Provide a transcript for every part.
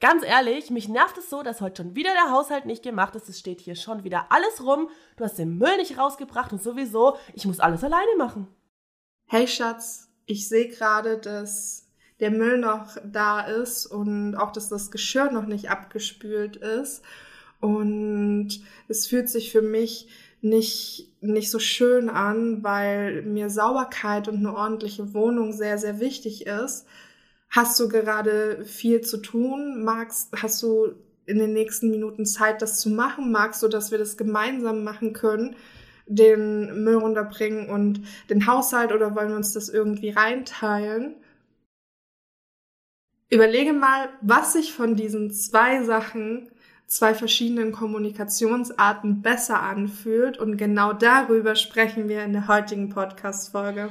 Ganz ehrlich, mich nervt es so, dass heute schon wieder der Haushalt nicht gemacht ist. Es steht hier schon wieder alles rum. Du hast den Müll nicht rausgebracht und sowieso, ich muss alles alleine machen. Hey Schatz, ich sehe gerade, dass der Müll noch da ist und auch, dass das Geschirr noch nicht abgespült ist. Und es fühlt sich für mich nicht, nicht so schön an, weil mir Sauberkeit und eine ordentliche Wohnung sehr, sehr wichtig ist. Hast du gerade viel zu tun? Magst, hast du in den nächsten Minuten Zeit, das zu machen? Magst du, dass wir das gemeinsam machen können? Den Müll runterbringen und den Haushalt oder wollen wir uns das irgendwie reinteilen? Überlege mal, was sich von diesen zwei Sachen zwei verschiedenen Kommunikationsarten besser anfühlt. Und genau darüber sprechen wir in der heutigen Podcast-Folge.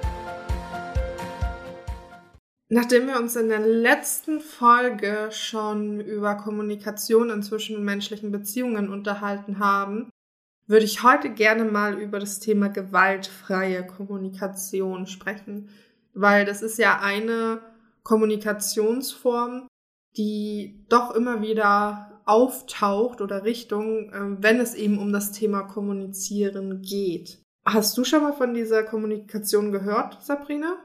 Nachdem wir uns in der letzten Folge schon über Kommunikation in zwischenmenschlichen Beziehungen unterhalten haben, würde ich heute gerne mal über das Thema gewaltfreie Kommunikation sprechen, weil das ist ja eine Kommunikationsform, die doch immer wieder auftaucht oder Richtung, äh, wenn es eben um das Thema Kommunizieren geht. Hast du schon mal von dieser Kommunikation gehört, Sabrina?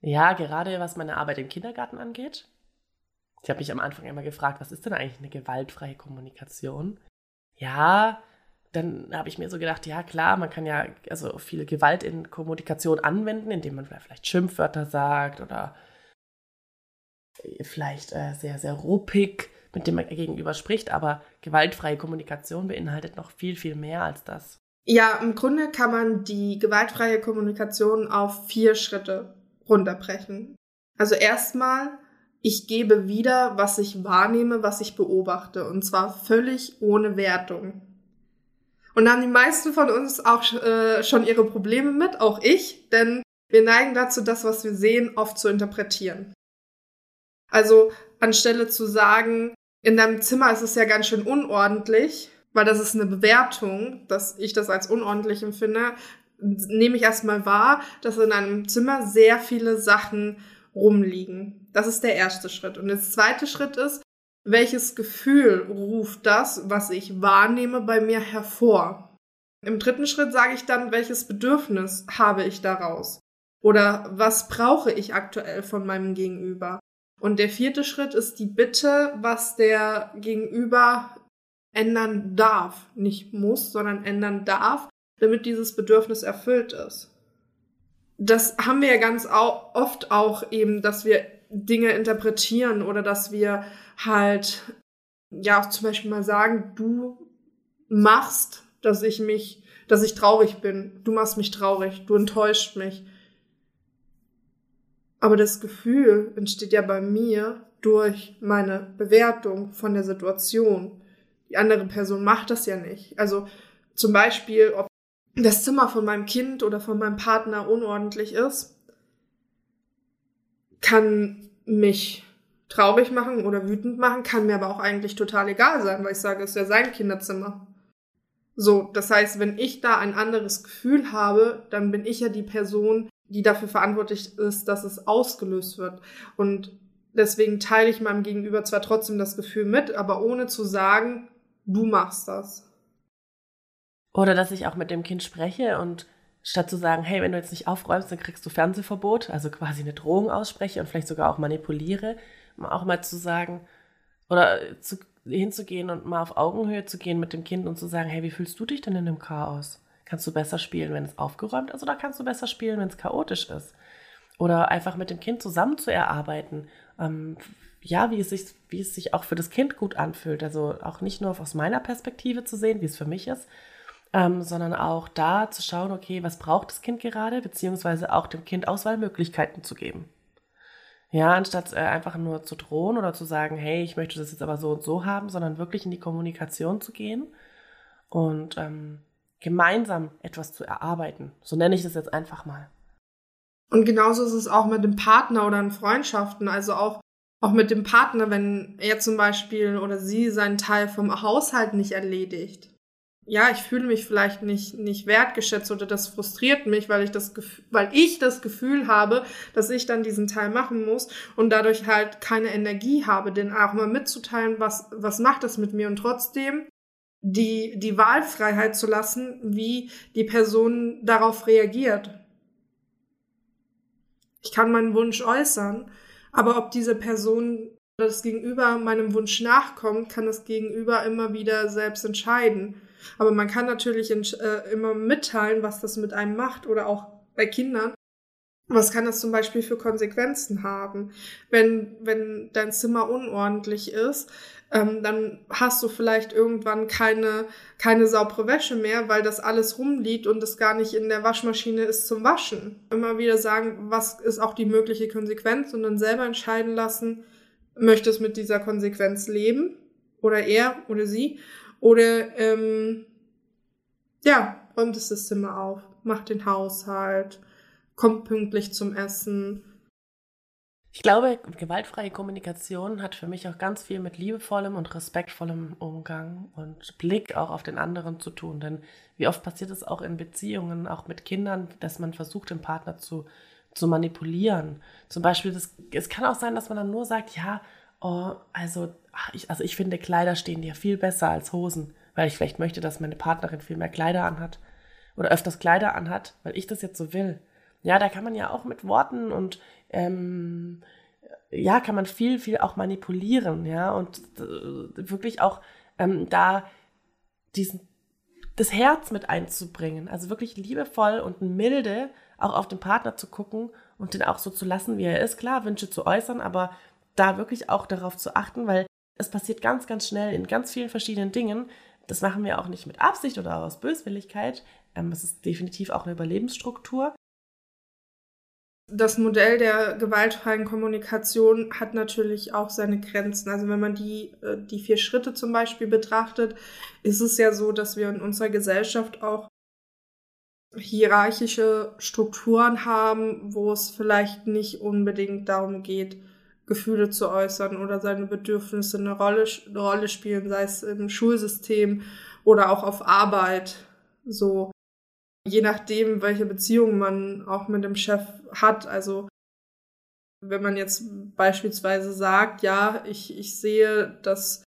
Ja, gerade was meine Arbeit im Kindergarten angeht. Ich habe mich am Anfang immer gefragt, was ist denn eigentlich eine gewaltfreie Kommunikation? Ja, dann habe ich mir so gedacht, ja klar, man kann ja also viel Gewalt in Kommunikation anwenden, indem man vielleicht Schimpfwörter sagt oder vielleicht äh, sehr, sehr ruppig mit dem man gegenüber spricht, aber gewaltfreie Kommunikation beinhaltet noch viel, viel mehr als das. Ja, im Grunde kann man die gewaltfreie Kommunikation auf vier Schritte runterbrechen. Also erstmal, ich gebe wieder, was ich wahrnehme, was ich beobachte. Und zwar völlig ohne Wertung. Und da haben die meisten von uns auch äh, schon ihre Probleme mit, auch ich, denn wir neigen dazu, das, was wir sehen, oft zu interpretieren. Also anstelle zu sagen, in deinem Zimmer ist es ja ganz schön unordentlich, weil das ist eine Bewertung, dass ich das als unordentlich empfinde, nehme ich erstmal wahr, dass in einem Zimmer sehr viele Sachen rumliegen. Das ist der erste Schritt. Und der zweite Schritt ist, welches Gefühl ruft das, was ich wahrnehme, bei mir hervor? Im dritten Schritt sage ich dann, welches Bedürfnis habe ich daraus? Oder was brauche ich aktuell von meinem Gegenüber? Und der vierte Schritt ist die Bitte, was der Gegenüber ändern darf. Nicht muss, sondern ändern darf, damit dieses Bedürfnis erfüllt ist. Das haben wir ja ganz oft auch eben, dass wir Dinge interpretieren oder dass wir halt, ja, auch zum Beispiel mal sagen, du machst, dass ich mich, dass ich traurig bin. Du machst mich traurig. Du enttäuscht mich. Aber das Gefühl entsteht ja bei mir durch meine Bewertung von der Situation. Die andere Person macht das ja nicht. Also zum Beispiel, ob das Zimmer von meinem Kind oder von meinem Partner unordentlich ist, kann mich traurig machen oder wütend machen, kann mir aber auch eigentlich total egal sein, weil ich sage, es ist ja sein Kinderzimmer. So, das heißt, wenn ich da ein anderes Gefühl habe, dann bin ich ja die Person, die dafür verantwortlich ist, dass es ausgelöst wird. Und deswegen teile ich meinem Gegenüber zwar trotzdem das Gefühl mit, aber ohne zu sagen, du machst das. Oder dass ich auch mit dem Kind spreche und statt zu sagen, hey, wenn du jetzt nicht aufräumst, dann kriegst du Fernsehverbot, also quasi eine Drohung ausspreche und vielleicht sogar auch manipuliere, auch mal zu sagen, oder zu, hinzugehen und mal auf Augenhöhe zu gehen mit dem Kind und zu sagen, hey, wie fühlst du dich denn in dem Chaos? Kannst du besser spielen, wenn es aufgeräumt ist, oder kannst du besser spielen, wenn es chaotisch ist? Oder einfach mit dem Kind zusammen zu erarbeiten, ähm, ja, wie es, sich, wie es sich auch für das Kind gut anfühlt. Also auch nicht nur aus meiner Perspektive zu sehen, wie es für mich ist, ähm, sondern auch da zu schauen, okay, was braucht das Kind gerade, beziehungsweise auch dem Kind Auswahlmöglichkeiten zu geben. Ja, anstatt äh, einfach nur zu drohen oder zu sagen, hey, ich möchte das jetzt aber so und so haben, sondern wirklich in die Kommunikation zu gehen und ähm, gemeinsam etwas zu erarbeiten. So nenne ich das jetzt einfach mal. Und genauso ist es auch mit dem Partner oder in Freundschaften. Also auch, auch mit dem Partner, wenn er zum Beispiel oder sie seinen Teil vom Haushalt nicht erledigt. Ja, ich fühle mich vielleicht nicht, nicht wertgeschätzt oder das frustriert mich, weil ich das, weil ich das Gefühl habe, dass ich dann diesen Teil machen muss und dadurch halt keine Energie habe, den auch mal mitzuteilen, was, was macht das mit mir und trotzdem die, die Wahlfreiheit zu lassen, wie die Person darauf reagiert. Ich kann meinen Wunsch äußern, aber ob diese Person das Gegenüber meinem Wunsch nachkommt, kann das Gegenüber immer wieder selbst entscheiden. Aber man kann natürlich äh, immer mitteilen, was das mit einem macht oder auch bei Kindern. Was kann das zum Beispiel für Konsequenzen haben? Wenn, wenn dein Zimmer unordentlich ist, ähm, dann hast du vielleicht irgendwann keine, keine saubere Wäsche mehr, weil das alles rumliegt und es gar nicht in der Waschmaschine ist zum Waschen. Immer wieder sagen, was ist auch die mögliche Konsequenz und dann selber entscheiden lassen, möchtest mit dieser Konsequenz leben oder er oder sie oder ähm, ja, räumt das Zimmer auf, macht den Haushalt, kommt pünktlich zum Essen, ich glaube, gewaltfreie Kommunikation hat für mich auch ganz viel mit liebevollem und respektvollem Umgang und Blick auch auf den anderen zu tun. Denn wie oft passiert es auch in Beziehungen, auch mit Kindern, dass man versucht, den Partner zu, zu manipulieren. Zum Beispiel, das, es kann auch sein, dass man dann nur sagt, ja, oh, also, ich, also ich finde, Kleider stehen dir viel besser als Hosen, weil ich vielleicht möchte, dass meine Partnerin viel mehr Kleider anhat oder öfters Kleider anhat, weil ich das jetzt so will. Ja, da kann man ja auch mit Worten und ähm, ja, kann man viel, viel auch manipulieren, ja, und äh, wirklich auch ähm, da diesen, das Herz mit einzubringen, also wirklich liebevoll und milde auch auf den Partner zu gucken und den auch so zu lassen, wie er ist, klar, Wünsche zu äußern, aber da wirklich auch darauf zu achten, weil es passiert ganz, ganz schnell in ganz vielen verschiedenen Dingen. Das machen wir auch nicht mit Absicht oder aus Böswilligkeit. Ähm, es ist definitiv auch eine Überlebensstruktur. Das Modell der gewaltfreien Kommunikation hat natürlich auch seine Grenzen. Also wenn man die, äh, die vier Schritte zum Beispiel betrachtet, ist es ja so, dass wir in unserer Gesellschaft auch hierarchische Strukturen haben, wo es vielleicht nicht unbedingt darum geht, Gefühle zu äußern oder seine Bedürfnisse eine Rolle, eine Rolle spielen, sei es im Schulsystem oder auch auf Arbeit. So, je nachdem, welche Beziehung man auch mit dem Chef hat. Also wenn man jetzt beispielsweise sagt, ja, ich, ich sehe, dass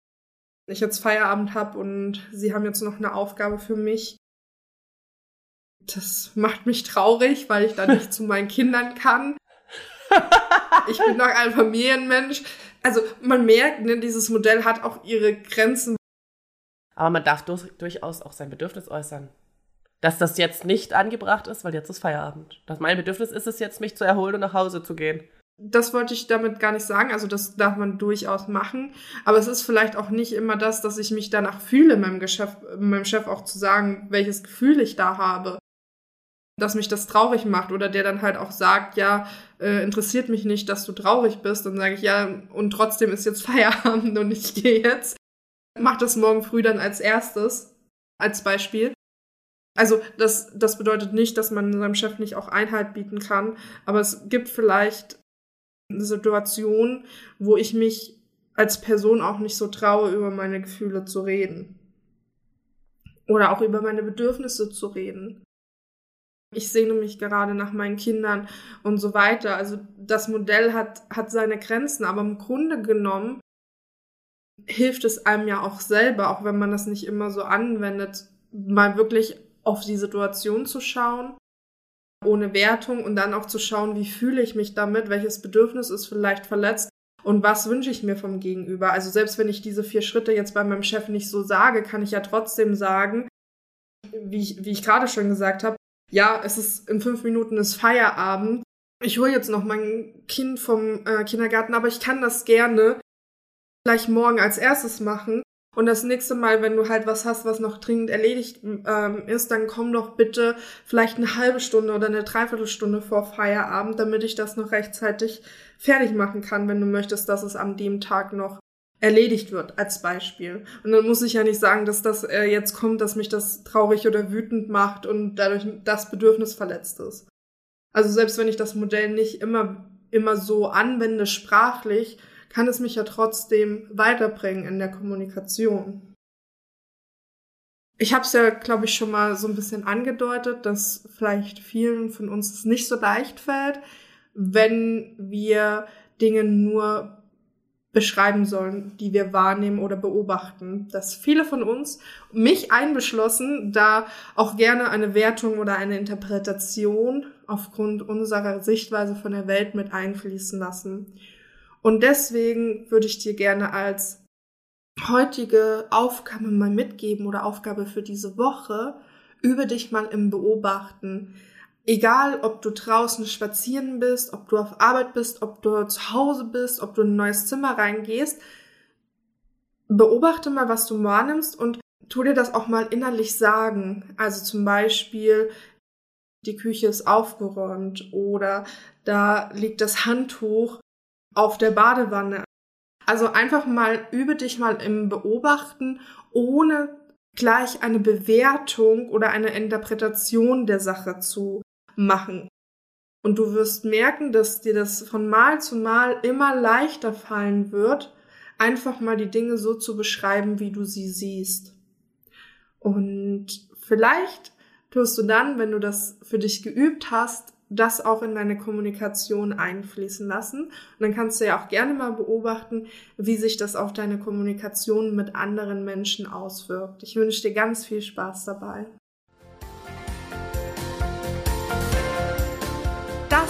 ich jetzt Feierabend habe und Sie haben jetzt noch eine Aufgabe für mich. Das macht mich traurig, weil ich dann nicht zu meinen Kindern kann. Ich bin noch ein Familienmensch. Also man merkt, ne, dieses Modell hat auch ihre Grenzen. Aber man darf durchaus auch sein Bedürfnis äußern dass das jetzt nicht angebracht ist, weil jetzt ist Feierabend. Dass mein Bedürfnis ist es jetzt, mich zu erholen und nach Hause zu gehen. Das wollte ich damit gar nicht sagen. Also das darf man durchaus machen. Aber es ist vielleicht auch nicht immer das, dass ich mich danach fühle, meinem, Geschäft, meinem Chef auch zu sagen, welches Gefühl ich da habe. Dass mich das traurig macht oder der dann halt auch sagt, ja, äh, interessiert mich nicht, dass du traurig bist. Dann sage ich, ja, und trotzdem ist jetzt Feierabend und ich gehe jetzt. Mach das morgen früh dann als erstes, als Beispiel. Also das, das bedeutet nicht, dass man seinem Chef nicht auch Einhalt bieten kann, aber es gibt vielleicht eine Situation, wo ich mich als Person auch nicht so traue, über meine Gefühle zu reden. Oder auch über meine Bedürfnisse zu reden. Ich sehne mich gerade nach meinen Kindern und so weiter. Also das Modell hat, hat seine Grenzen, aber im Grunde genommen hilft es einem ja auch selber, auch wenn man das nicht immer so anwendet, mal wirklich auf die Situation zu schauen, ohne Wertung und dann auch zu schauen, wie fühle ich mich damit, welches Bedürfnis ist vielleicht verletzt und was wünsche ich mir vom Gegenüber. Also selbst wenn ich diese vier Schritte jetzt bei meinem Chef nicht so sage, kann ich ja trotzdem sagen, wie ich, wie ich gerade schon gesagt habe, ja, es ist in fünf Minuten ist Feierabend. Ich hole jetzt noch mein Kind vom äh, Kindergarten, aber ich kann das gerne gleich morgen als erstes machen. Und das nächste Mal, wenn du halt was hast, was noch dringend erledigt ähm, ist, dann komm doch bitte vielleicht eine halbe Stunde oder eine Dreiviertelstunde vor Feierabend, damit ich das noch rechtzeitig fertig machen kann, wenn du möchtest, dass es an dem Tag noch erledigt wird, als Beispiel. Und dann muss ich ja nicht sagen, dass das äh, jetzt kommt, dass mich das traurig oder wütend macht und dadurch das Bedürfnis verletzt ist. Also selbst wenn ich das Modell nicht immer, immer so anwende sprachlich, kann es mich ja trotzdem weiterbringen in der Kommunikation. Ich habe es ja, glaube ich, schon mal so ein bisschen angedeutet, dass vielleicht vielen von uns es nicht so leicht fällt, wenn wir Dinge nur beschreiben sollen, die wir wahrnehmen oder beobachten. Dass viele von uns, mich einbeschlossen, da auch gerne eine Wertung oder eine Interpretation aufgrund unserer Sichtweise von der Welt mit einfließen lassen. Und deswegen würde ich dir gerne als heutige Aufgabe mal mitgeben oder Aufgabe für diese Woche, übe dich mal im Beobachten. Egal, ob du draußen spazieren bist, ob du auf Arbeit bist, ob du zu Hause bist, ob du in ein neues Zimmer reingehst, beobachte mal, was du wahrnimmst und tu dir das auch mal innerlich sagen. Also zum Beispiel, die Küche ist aufgeräumt oder da liegt das Handtuch auf der Badewanne. Also einfach mal übe dich mal im Beobachten, ohne gleich eine Bewertung oder eine Interpretation der Sache zu machen. Und du wirst merken, dass dir das von Mal zu Mal immer leichter fallen wird, einfach mal die Dinge so zu beschreiben, wie du sie siehst. Und vielleicht tust du dann, wenn du das für dich geübt hast, das auch in deine Kommunikation einfließen lassen. Und dann kannst du ja auch gerne mal beobachten, wie sich das auf deine Kommunikation mit anderen Menschen auswirkt. Ich wünsche dir ganz viel Spaß dabei.